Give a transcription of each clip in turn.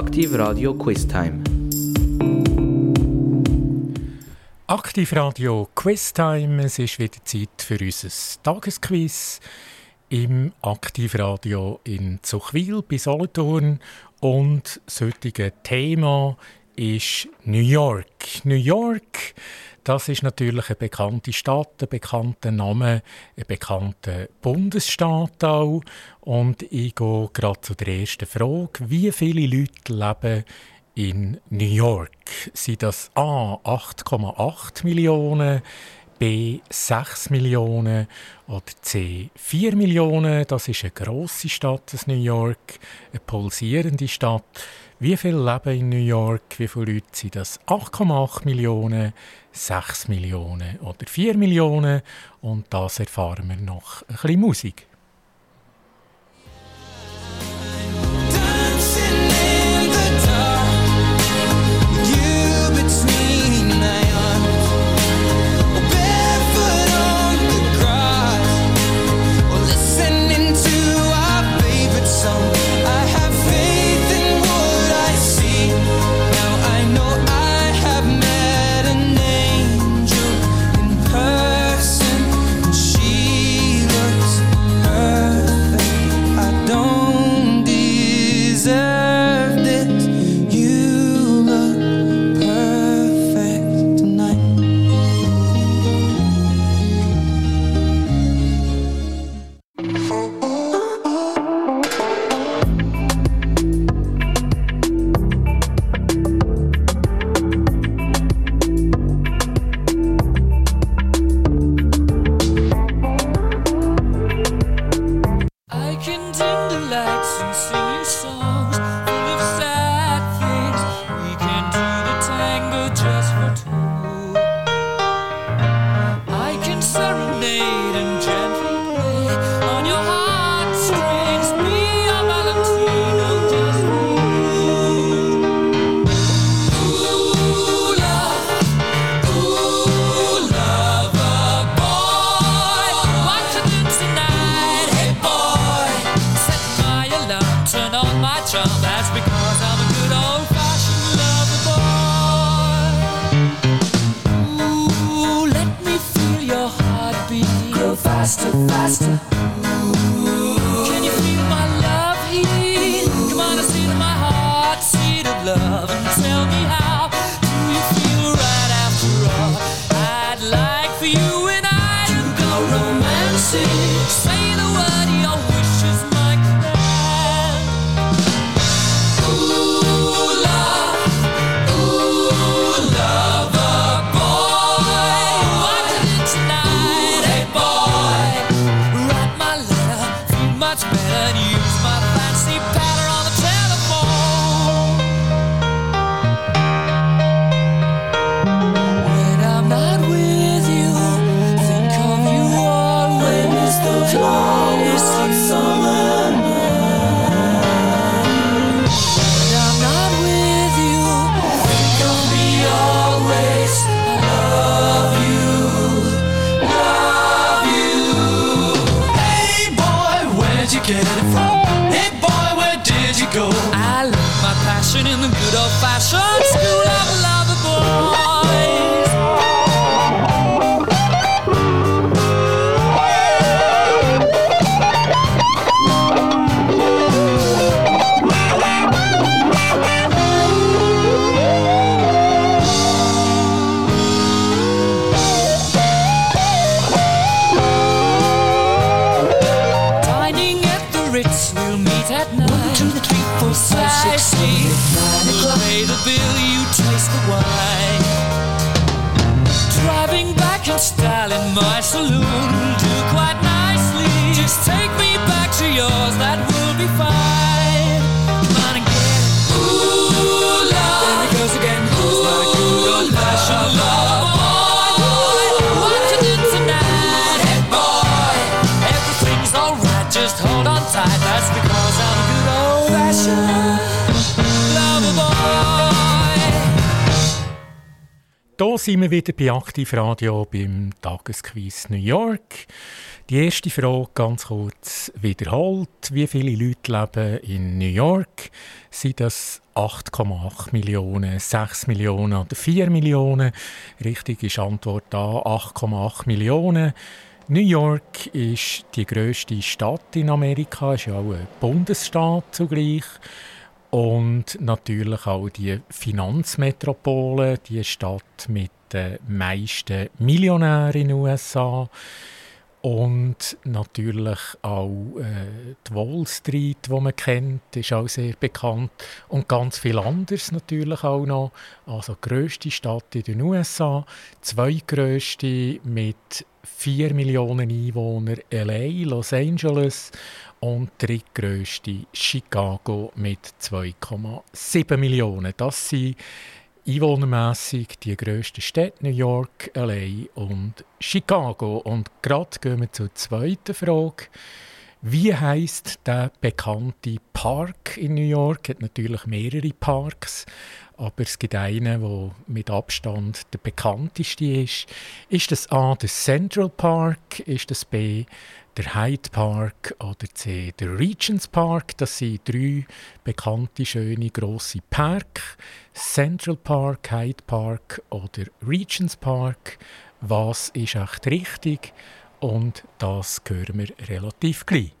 Aktiv Radio Quiz Time. Aktiv Radio Quiz Time. Es ist wieder Zeit für unser Tagesquiz im Aktivradio in Zuchwil bei Solothurn. Und das heutige Thema ist New York. New York das ist natürlich eine bekannte Stadt, ein bekannter Name, ein bekannter Bundesstaat auch. Und ich gehe gerade zu der ersten Frage. Wie viele Leute leben in New York? Sind das A 8,8 Millionen, B 6 Millionen oder C 4 Millionen? Das ist eine grosse Stadt, das New York, eine pulsierende Stadt. Wie viele leben in New York? Wie viele Leute sind das? 8,8 Millionen, 6 Millionen oder 4 Millionen? Und das erfahren wir noch ein bisschen Musik. Sind wir wieder bei Aktivradio beim Tagesquiz New York. Die erste Frage ganz kurz wiederholt. Wie viele Leute leben in New York? Sind das 8,8 Millionen, 6 Millionen oder 4 Millionen? Richtig ist Antwort da 8,8 Millionen. New York ist die größte Stadt in Amerika, ist ja auch ein Bundesstaat zugleich. Und natürlich auch die Finanzmetropole, die Stadt mit den meisten Millionären in den USA. Und natürlich auch äh, die Wall Street, die man kennt, ist auch sehr bekannt. Und ganz viel anderes natürlich auch noch. Also die grösste Stadt in den USA, zweitgrößte mit 4 Millionen Einwohnern LA, Los Angeles und drittgrößte Chicago mit 2,7 Millionen. Das sind einwohnermässig die grössten Städte New York, LA und Chicago. Und gerade gehen wir zur zweiten Frage. Wie heißt der bekannte Park in New York? Es hat natürlich mehrere Parks, aber es gibt einen, der mit Abstand der bekannteste ist. Ist das A der Central Park? Ist das B der Hyde Park oder C der Regents Park? Das sind drei bekannte, schöne, grosse Parks. Central Park, Hyde Park oder Regents Park. Was ist echt richtig? Und das hören wir relativ gleich.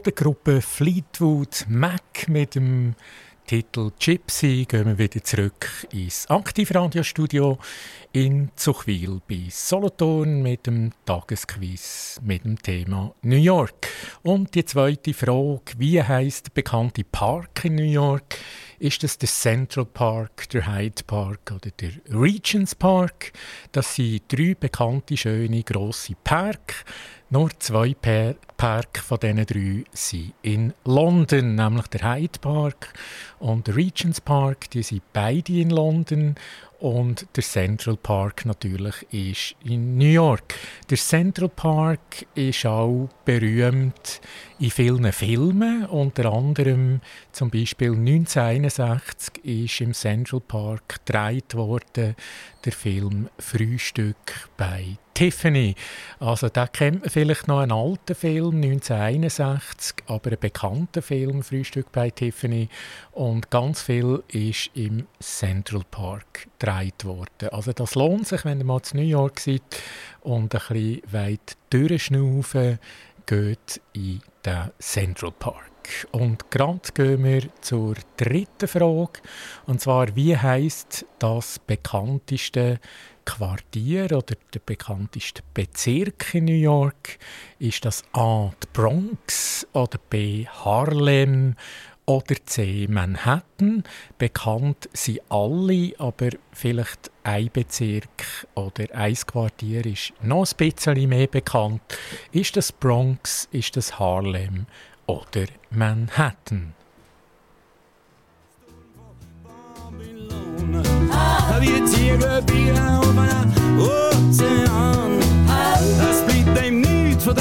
Von der Gruppe Fleetwood Mac mit dem Titel Gypsy gehen wir wieder zurück ins Aktivradiostudio in Zuchwil bei Solothurn mit dem Tagesquiz mit dem Thema New York. Und die zweite Frage, wie heißt der bekannte Park in New York? Ist es der Central Park, der Hyde Park oder der Regents Park? Das sind drei bekannte, schöne, grosse Parks. Nur zwei Parks von diesen drei sind in London, nämlich der Hyde Park und der Regents Park. Die sind beide in London und der Central Park natürlich ist in New York. Der Central Park ist auch berühmt in vielen Filmen, unter anderem zum Beispiel 1961 ist im Central Park gedreht worden der Film Frühstück bei Tiffany. Also da kennt man vielleicht noch einen alten Film, 1961, aber einen bekannten Film, Frühstück bei Tiffany. Und ganz viel ist im Central Park gedreht worden. Also das lohnt sich, wenn ihr mal zu New York seid und ein bisschen weit durchschnaufen, geht in den Central Park. Und gerade gehen wir zur dritten Frage. Und zwar, wie heißt das bekannteste Quartier oder der bekannteste Bezirk in New York? Ist das A. die Bronx oder B. Harlem oder C. Manhattan? Bekannt sind alle, aber vielleicht ein Bezirk oder ein Quartier ist noch ein bisschen mehr bekannt. Ist das Bronx? Ist das Harlem? oder Manhattan. Wie Tiere biegen auf einem Ozean. Es bleibt dem nichts von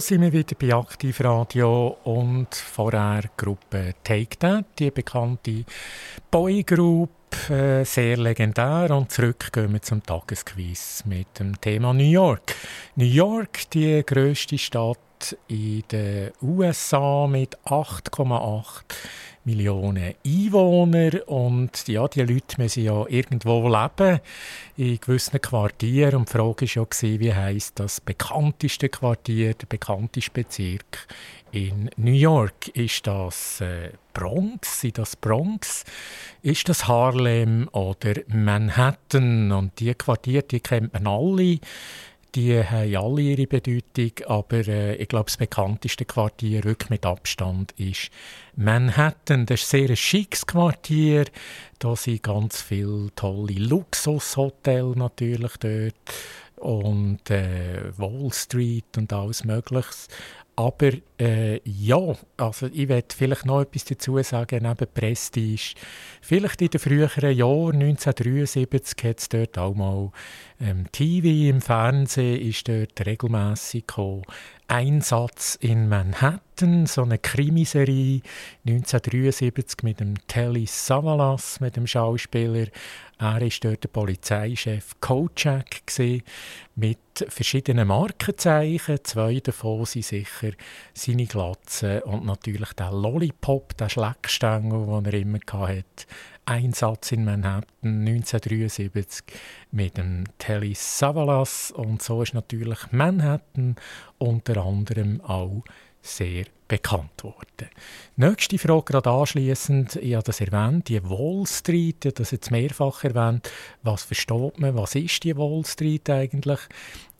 Da sind wir wieder bei Aktivradio und vorher die Gruppe Take That, die bekannte Boygroup, äh, sehr legendär. Und zurück gehen wir zum Tagesquiz mit dem Thema New York. New York, die grösste Stadt in den USA mit 8,8 Millionen Einwohner und ja, die Leute müssen ja irgendwo leben, in gewissen Quartieren. Und die Frage war ja, wie heisst das bekannteste Quartier, der bekannteste Bezirk in New York? Ist das äh, Bronx? Ist das Bronx? Ist das Harlem oder Manhattan? Und die Quartiere, die kennt man alle. Die haben alle ihre Bedeutung, aber äh, ich glaube, das bekannteste Quartier wirklich mit Abstand ist Manhattan. Das ist ein sehr schickes Quartier. Da sind ganz viele tolle Luxushotels natürlich dort und äh, Wall Street und alles Mögliche. Aber äh, ja, also ich werde vielleicht noch etwas dazu sagen, neben Prestige. Vielleicht in den früheren Jahren, 1973, hat es dort auch mal ähm, TV im Fernsehen, ist dort regelmässig. Einsatz in Manhattan, so eine Krimiserie 1973 mit dem Telly Savalas, mit dem Schauspieler. Er war dort der Polizeichef Kojak mit verschiedenen Markenzeichen. Zwei davon sind sicher seine Glatze und natürlich der Lollipop, der Schleckstängel, den er immer hatte. Einsatz in Manhattan 1973 mit dem Telly Savalas und so ist natürlich Manhattan unter anderem auch sehr bekannt worden. Nächste Frage gerade anschließend, ich habe das erwähnt, die Wall Street, ich habe das jetzt mehrfach erwähnt. Was versteht man, was ist die Wall Street eigentlich?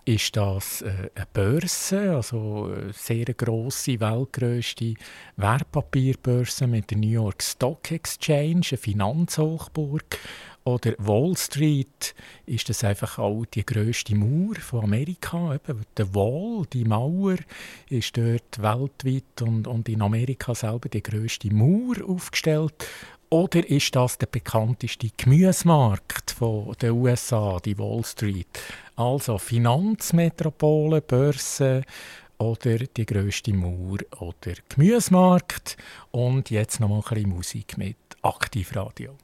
ist das äh, eine Börse, also eine sehr grosse, weltgrößte Wertpapierbörse mit der New York Stock Exchange, eine Finanzhochburg. Oder Wall Street ist das einfach auch die größte Mauer von Amerika. Eben, Wall, die Mauer, ist dort weltweit und, und in Amerika selber die größte Mauer aufgestellt. Oder ist das der bekannteste Gemüsemarkt der USA, die Wall Street? Also Finanzmetropole, Börse oder die größte Mauer oder Gemüsemarkt. Und jetzt noch mal ein bisschen Musik mit Aktivradio.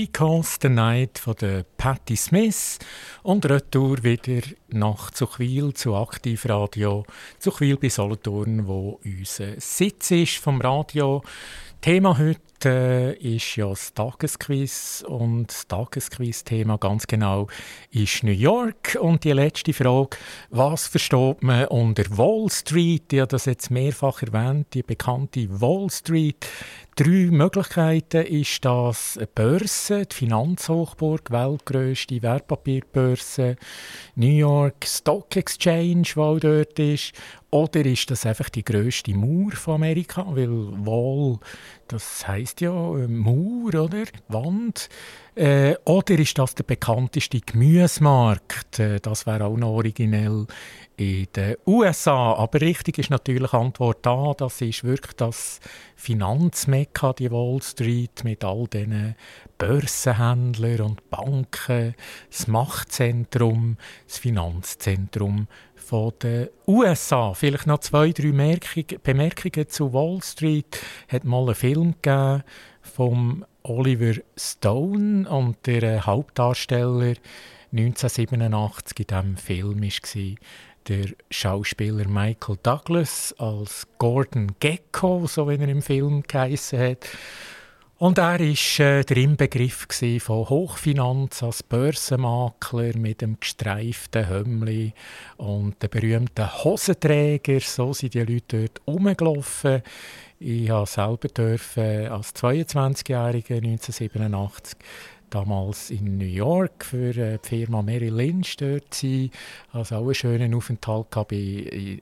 Because the Night von der Patti Smith und retour wieder nach Zuchwil zu Aktivradio, Zuchwil bei Solothurn, wo unser Sitz ist vom Radio. Thema heute äh, ist ja das Tagesquiz und das Tagesquiz-Thema ganz genau ist New York. Und die letzte Frage, was versteht man unter Wall Street? Ich habe das jetzt mehrfach erwähnt, die bekannte Wall Street. Drei Möglichkeiten ist das eine Börse, die Finanzhochburg, weltgrößte Wertpapierbörse, New York Stock Exchange, auch dort ist. Oder ist das einfach die größte Mauer von Amerika? Weil Wall, das heißt ja äh, Mauer, oder? Wand. Äh, oder ist das der bekannteste Gemüsemarkt? Äh, das wäre auch noch originell in den USA. Aber richtig ist natürlich Antwort A. Das ist wirklich das Finanzmekka, die Wall Street, mit all diesen Börsenhändlern und Banken, das Machtzentrum, das Finanzzentrum von den USA. Vielleicht noch zwei, drei Merkung- Bemerkungen zu Wall Street. Hat mal einen Film gegeben vom Oliver Stone und der Hauptdarsteller 1987 in diesem Film war der Schauspieler Michael Douglas als Gordon Gecko, so wie er im Film geheissen hat. Und er war äh, der Inbegriff von Hochfinanz als Börsenmakler mit dem gestreiften Hömmli und den berühmten Hosenträger. So sind die Leute dort rumgelaufen. Ich habe selber dürfen, als 22-Jähriger 1987 damals in New York für äh, die Firma Merrill Lynch dort sein. Also auch einen schönen Aufenthalt gehabt,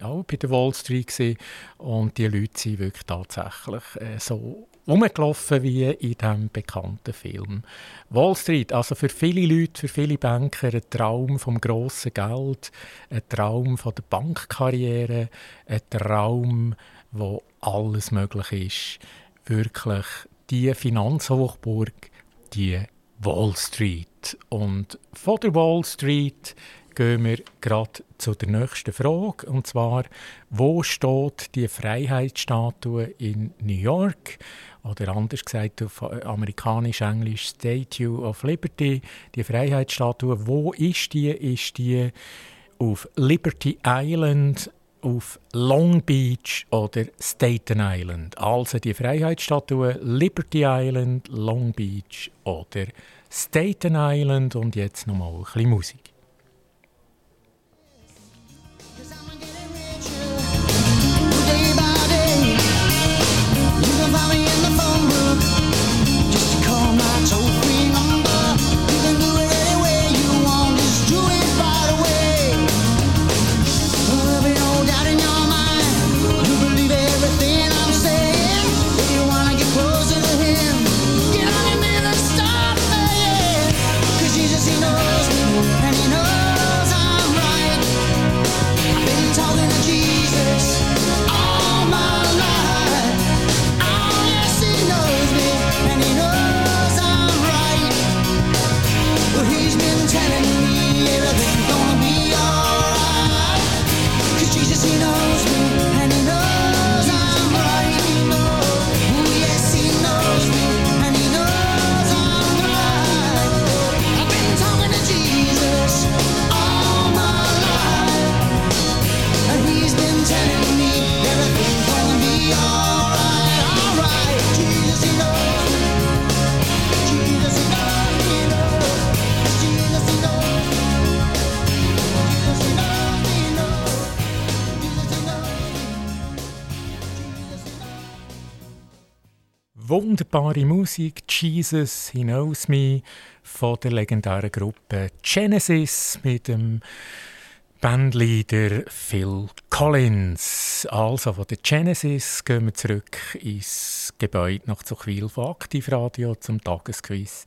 auch bei der Wall Street gewesen. und die Leute sind wirklich tatsächlich äh, so rumgelaufen wie in diesem bekannten Film. Wall Street, also für viele Leute, für viele Banker ein Traum vom grossen Geld, ein Traum von der Bankkarriere, ein Traum, wo alles möglich ist. Wirklich die Finanzhochburg, die Wall Street. Und von der Wall Street gehen wir gerade zu der nächsten Frage. Und zwar, wo steht die Freiheitsstatue in New York? Oder anders gesagt auf amerikanisch-englisch Statue of Liberty. Die Freiheitsstatue, wo ist die? Ist die auf Liberty Island, auf Long Beach oder Staten Island? Also die Freiheitsstatue Liberty Island, Long Beach oder Staten Island und jetzt nochmal ein bisschen Musik. Wunderbare Musik, Jesus, He Knows Me, von der legendären Gruppe Genesis mit dem Bandleader Phil Collins. Also von der Genesis gehen wir zurück ins Gebäude nach Zuchwil von Aktivradio zum Tagesquiz.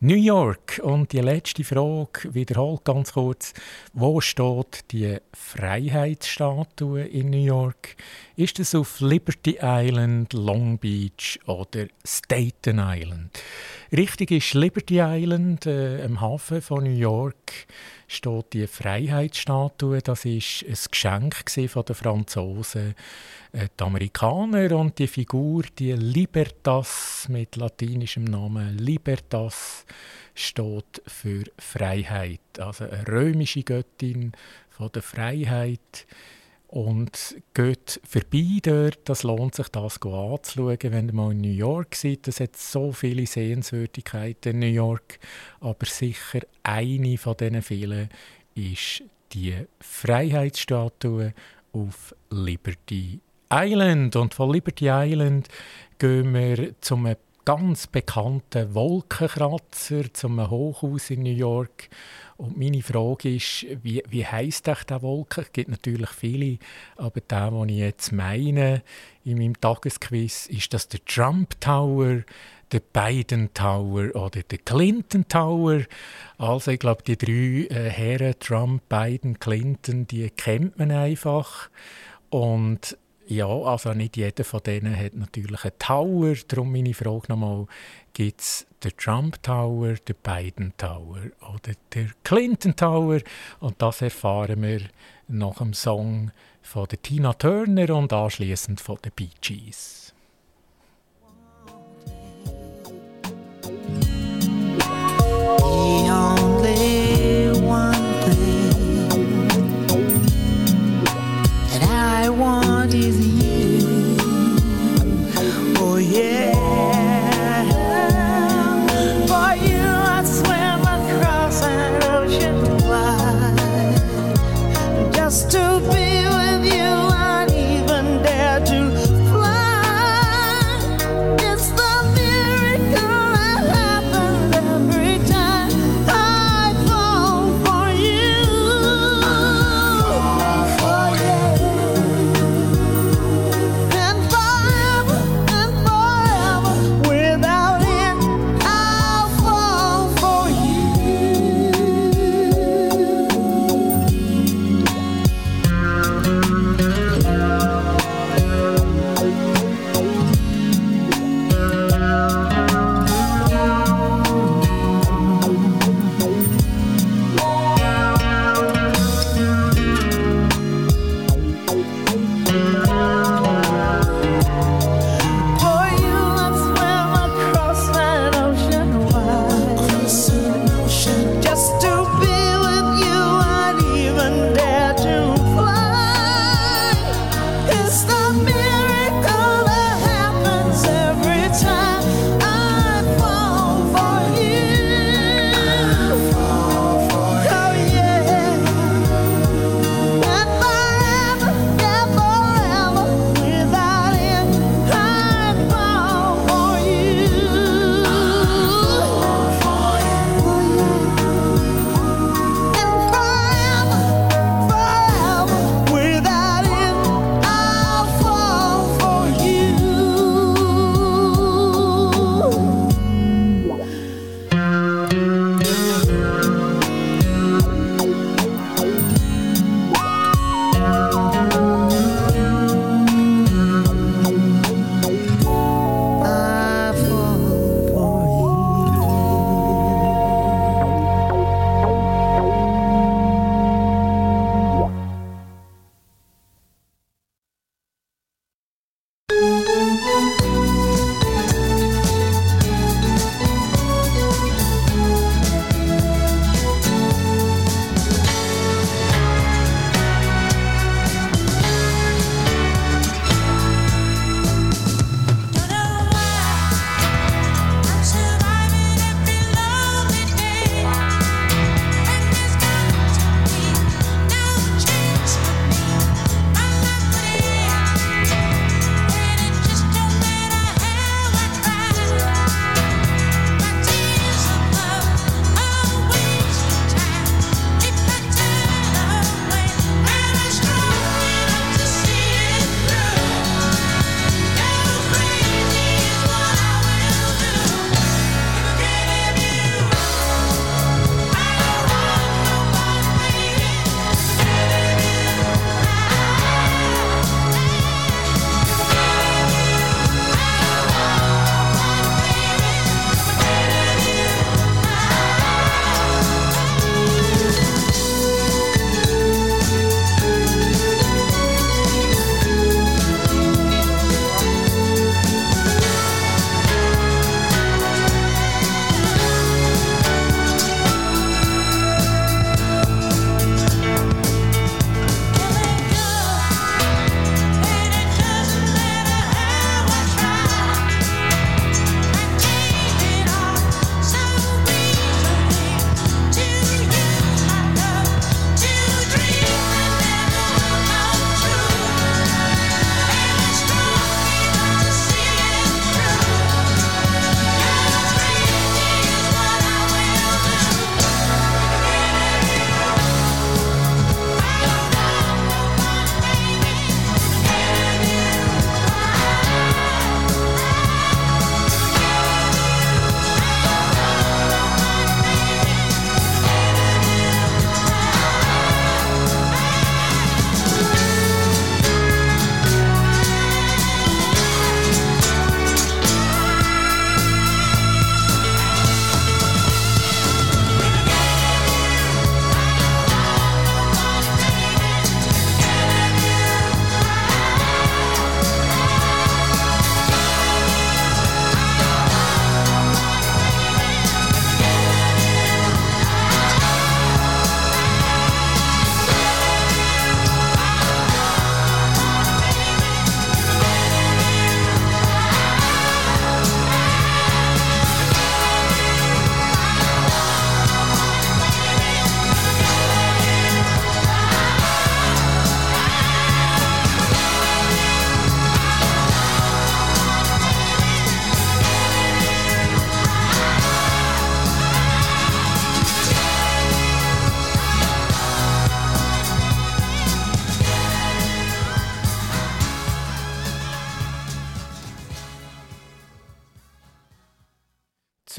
New York und die letzte Frage wiederholt ganz kurz. Wo steht die Freiheitsstatue in New York? Ist es auf Liberty Island, Long Beach oder Staten Island? Richtig ist Liberty Island, äh, am Hafen von New York steht die Freiheitsstatue. Das ist ein Geschenk von den Franzosen, äh, die Amerikaner und die Figur, die Libertas mit latinischem Namen Libertas, steht für Freiheit. Also eine römische Göttin von der Freiheit. Und geht vorbei dort, das lohnt sich, das anzuschauen, wenn ihr mal in New York seid. Es hat so viele Sehenswürdigkeiten in New York, aber sicher eine von diesen vielen ist die Freiheitsstatue auf Liberty Island. Und von Liberty Island gehen wir zum ganz bekannten Wolkenkratzer, zum Hochhaus in New York. Und meine Frage ist, wie, wie heisst echt der Wolken? Es gibt natürlich viele, aber der, den ich jetzt meine in meinem Tagesquiz, ist das der Trump Tower, der Biden Tower oder der Clinton Tower. Also ich glaube, die drei äh, Herren, Trump, Biden, Clinton, die kennt man einfach. Und ja, also nicht jeder von denen hat natürlich einen Tower. Darum meine Frage nochmal, gibt es den Trump Tower, den Biden Tower oder den Clinton Tower? Und das erfahren wir nach dem Song von der Tina Turner und anschließend von den Bee Gees. The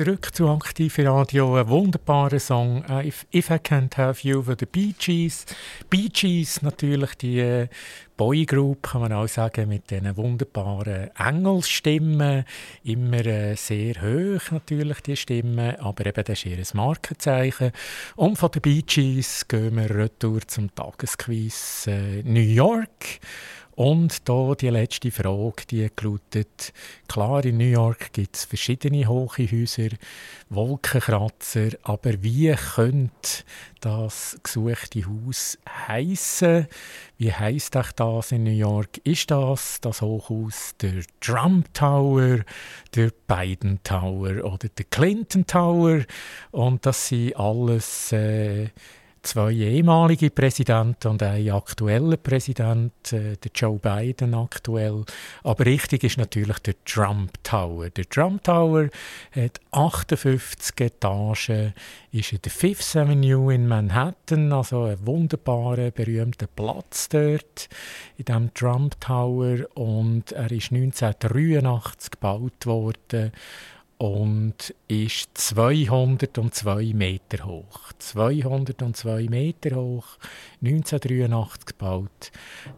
Zurück zu Aktiv Radio, ein wunderbarer Song, äh, If, If I Can't Have You von den Bee Gees. Bee Gees, natürlich die äh, Boygroup, kann man auch sagen, mit diesen wunderbaren Engelsstimmen, immer äh, sehr hoch natürlich, die Stimmen, aber eben das ist ihr Markenzeichen. Und von den Bee Gees gehen wir retour zum Tagesquiz äh, New York. Und da die letzte Frage, die lautet, klar, in New York gibt es verschiedene hohe Häuser, Wolkenkratzer, aber wie könnte das gesuchte Haus heißen? Wie heißt das in New York? Ist das das Hochhaus der Trump Tower, der Biden Tower oder der Clinton Tower? Und das sind alles äh, zwei ehemalige Präsidenten und ein aktueller Präsident, äh, der Joe Biden aktuell. Aber richtig ist natürlich der Trump Tower. Der Trump Tower hat 58 Etagen, ist in der Fifth Avenue in Manhattan, also ein wunderbarer, berühmter Platz dort in dem Trump Tower und er ist 1983 gebaut worden und ist 202 Meter hoch. 202 Meter hoch, 1983 gebaut.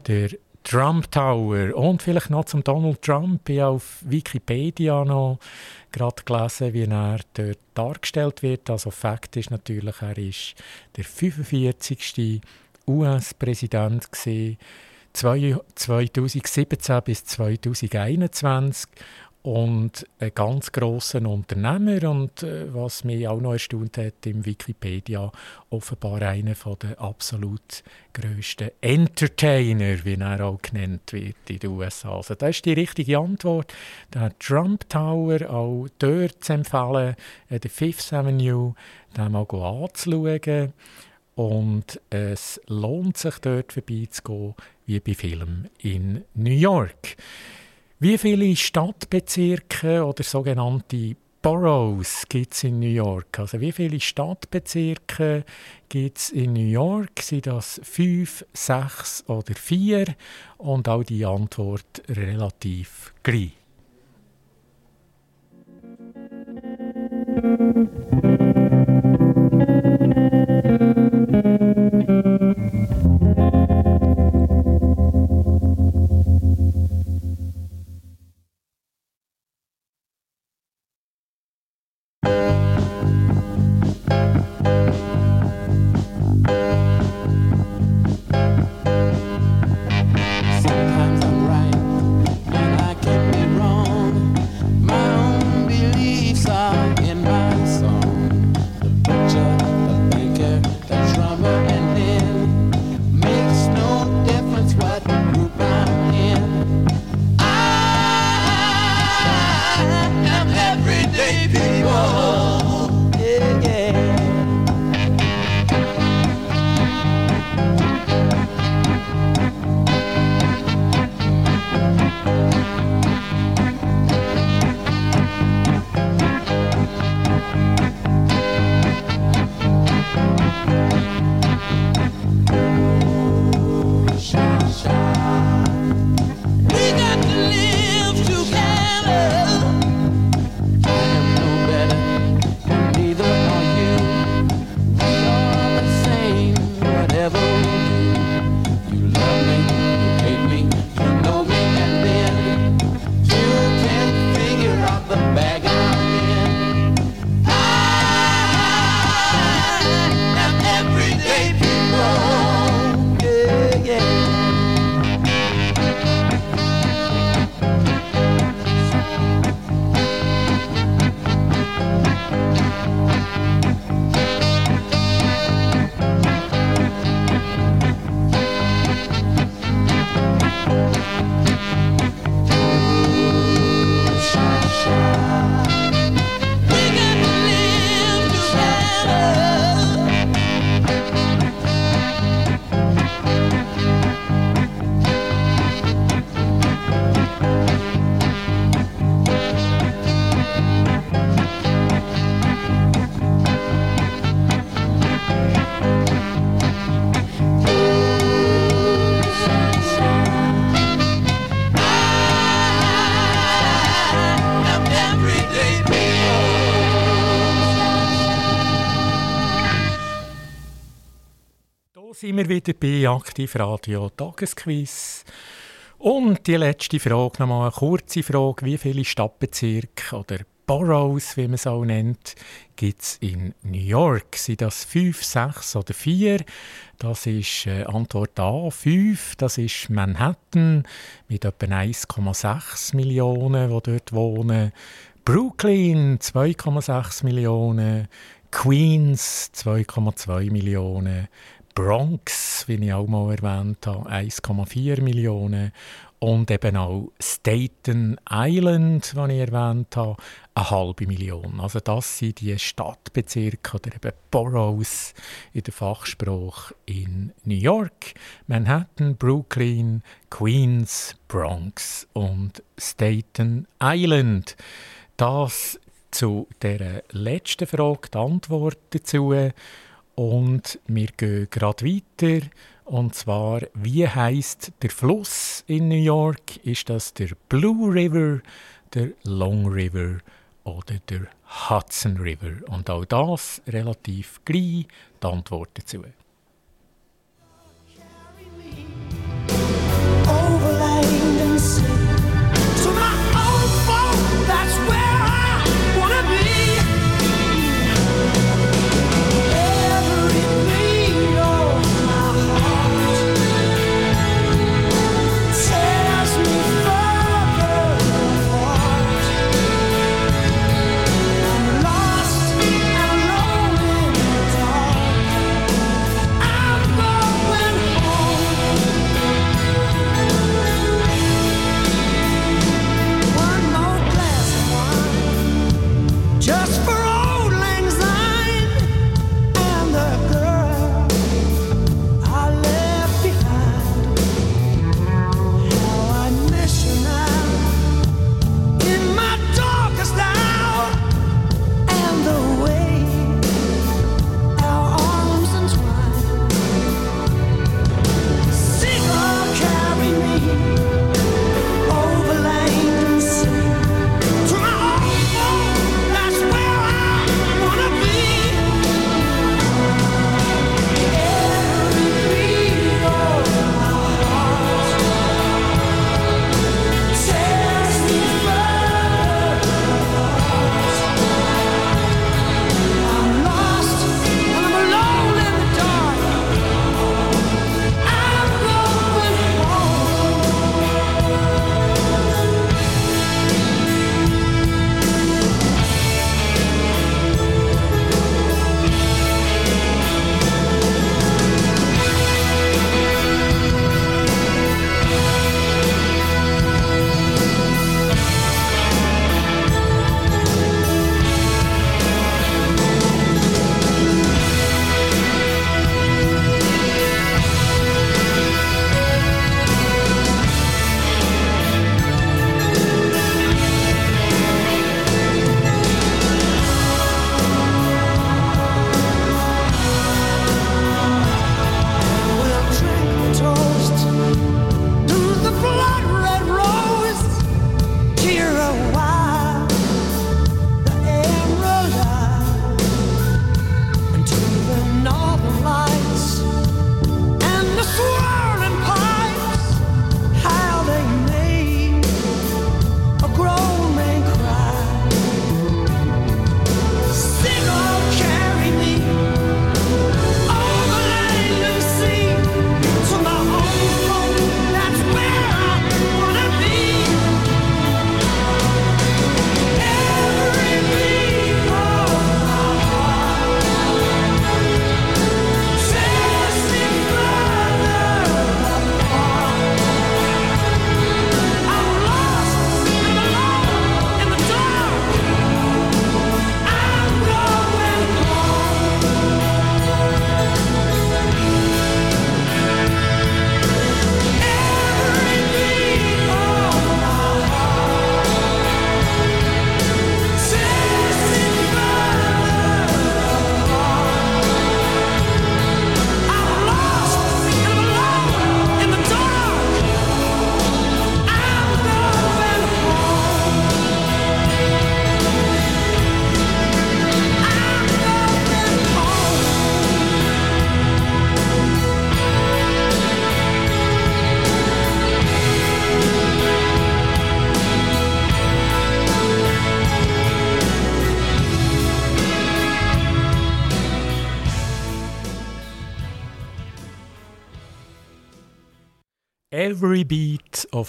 Der Trump Tower. Und vielleicht noch zum Donald Trump. Ich habe auf Wikipedia noch gerade gelesen, wie er dort dargestellt wird. Also Fakt ist natürlich, er ist der 45. US-Präsident 2017 bis 2021 und ein ganz grosser Unternehmer und äh, was mich auch noch erstaunt hat, im Wikipedia offenbar einer der absolut grössten Entertainer, wie er auch genannt wird in den USA. Also das ist die richtige Antwort. Der Trump Tower, auch dort zu empfehlen, in der Fifth Avenue, den mal anzuschauen. Und es lohnt sich dort vorbeizugehen, wie bei Filmen in New York. Wie viele Stadtbezirke oder sogenannte Boroughs gibt es in New York? Also wie viele Stadtbezirke gibt es in New York? Sind das fünf, sechs oder vier? Und auch die Antwort relativ gleich. Sometimes Wir wieder bei Aktiv Radio Tagesquiz. Und die letzte Frage, nochmal eine kurze Frage. Wie viele Stadtbezirke oder Boroughs, wie man es auch nennt, gibt es in New York? Sind das fünf, sechs oder vier? Das ist äh, Antwort A, fünf. Das ist Manhattan mit etwa 1,6 Millionen, die dort wohnen. Brooklyn 2,6 Millionen. Queens 2,2 Millionen. Bronx, wie ich auch mal erwähnt habe, 1,4 Millionen. Und eben auch Staten Island, was ich erwähnt habe, eine halbe Million. Also das sind die Stadtbezirke oder eben Boroughs in der Fachsprache in New York, Manhattan, Brooklyn, Queens, Bronx und Staten Island. Das zu der letzten Frage, die Antwort dazu. Und wir gehen gerade weiter. Und zwar, wie heißt der Fluss in New York? Ist das der Blue River, der Long River oder der Hudson River? Und auch das relativ gleich die Antwort dazu.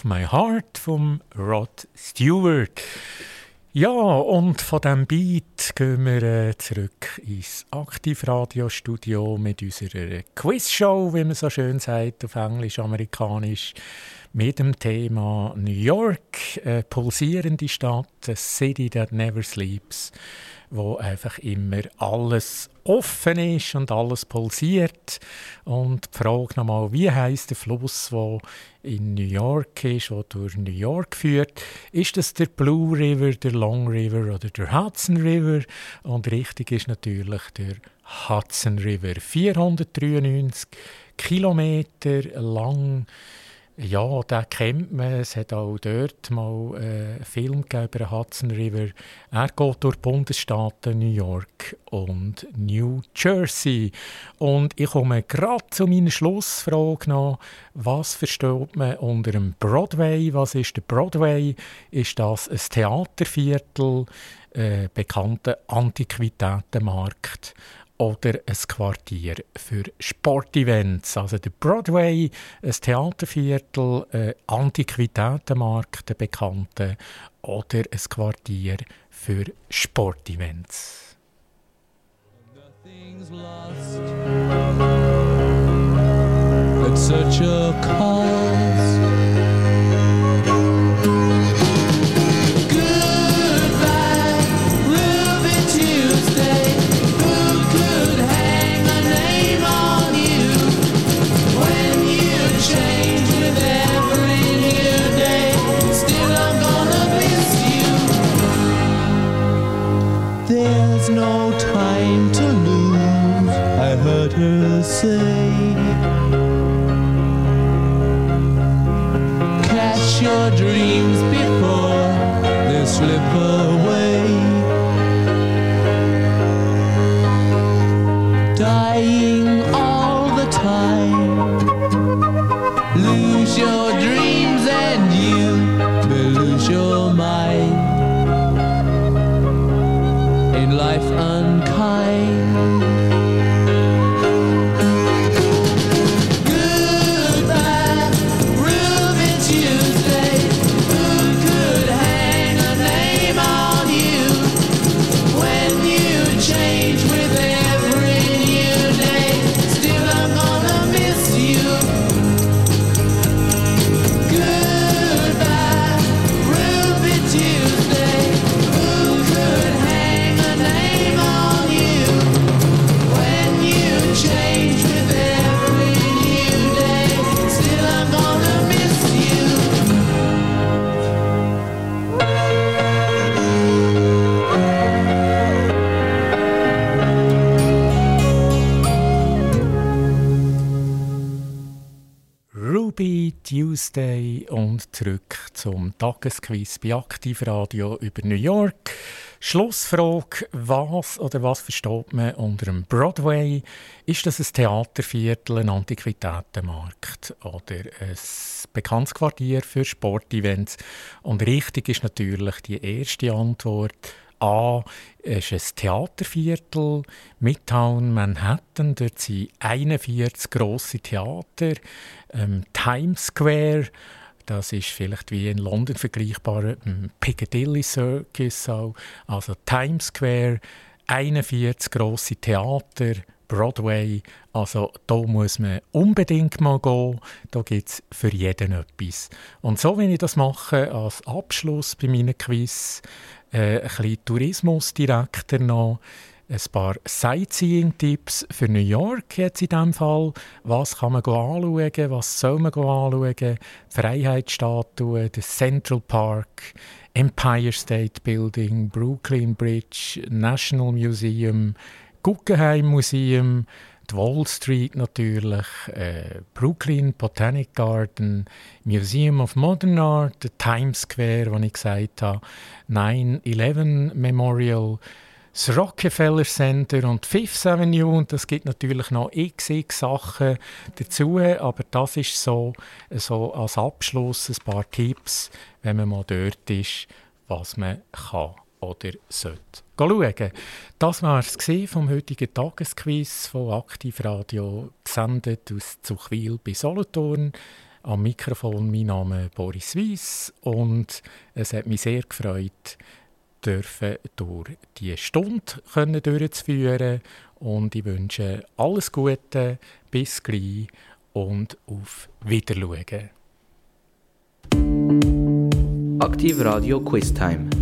Of My Heart vom Rod Stewart. Ja, und von diesem Beat gehen wir äh, zurück ins Aktivradiostudio mit unserer Quizshow, wie man so schön sagt, auf Englisch-Amerikanisch, mit dem Thema New York, eine pulsierende Stadt, a city that never sleeps wo einfach immer alles offen ist und alles pulsiert. Und die Frage nochmal, wie heißt der Fluss, der in New York ist, der durch New York führt? Ist das der Blue River, der Long River oder der Hudson River? Und richtig ist natürlich der Hudson River. 493 Kilometer lang ja, den kennt man. Es hat auch dort mal äh, einen Film gegeben über den Hudson River. Er geht durch die Bundesstaaten New York und New Jersey. Und ich komme gerade zu meiner Schlussfrage noch. Was versteht man unter dem Broadway? Was ist der Broadway? Ist das ein Theaterviertel, äh, bekannter Antiquitätenmarkt? Oder ein Quartier für Sportevents. Also der Broadway, ein Theaterviertel, ein Antiquitätenmarkt, ein bekannter, oder ein Quartier für Sportevents. Nothing's lost at such a cost. Time to lose, I heard her say. Catch your dreams before they slip away. Zurück zum Tagesquiz bei Aktivradio über New York. Schlussfrage: Was oder was versteht man unter dem Broadway? Ist das ein Theaterviertel, ein Antiquitätenmarkt oder ein bekanntes Quartier für Sportevents? Und richtig ist natürlich die erste Antwort. A ist ein Theaterviertel, Midtown Manhattan. Dort sind 41 grosse Theater. Ähm, Times Square, das ist vielleicht wie in London vergleichbar, Piccadilly Circus auch. Also Times Square, 41 grosse Theater, Broadway. Also da muss man unbedingt mal gehen. Da gibt es für jeden etwas. Und so, wie ich das mache, als Abschluss bei meinen Quiz, äh, ein bisschen Tourismusdirektor noch, ein paar Sightseeing-Tipps für New York jetzt in diesem Fall. Was kann man anschauen, was soll man anschauen? Die Freiheitsstatue, der Central Park, Empire State Building, Brooklyn Bridge, National Museum, Guggenheim Museum, die Wall Street natürlich, äh, Brooklyn Botanic Garden, Museum of Modern Art, Times Square, wo ich gesagt habe, 9-11 Memorial, das Rockefeller Center und Fifth Avenue und es gibt natürlich noch x, x Sachen dazu, aber das ist so, so als Abschluss ein paar Tipps, wenn man mal dort ist, was man kann oder sollte schauen. Das war es vom heutigen Tagesquiz von Aktivradio, gesendet aus Zuchwil bei Solothurn. Am Mikrofon mein Name Boris Weiss und es hat mich sehr gefreut, dürfen durch die Stunde können durchzuführen und ich wünsche alles Gute, bis gleich und auf Wiedersehen. Aktiv Radio Quiz Time.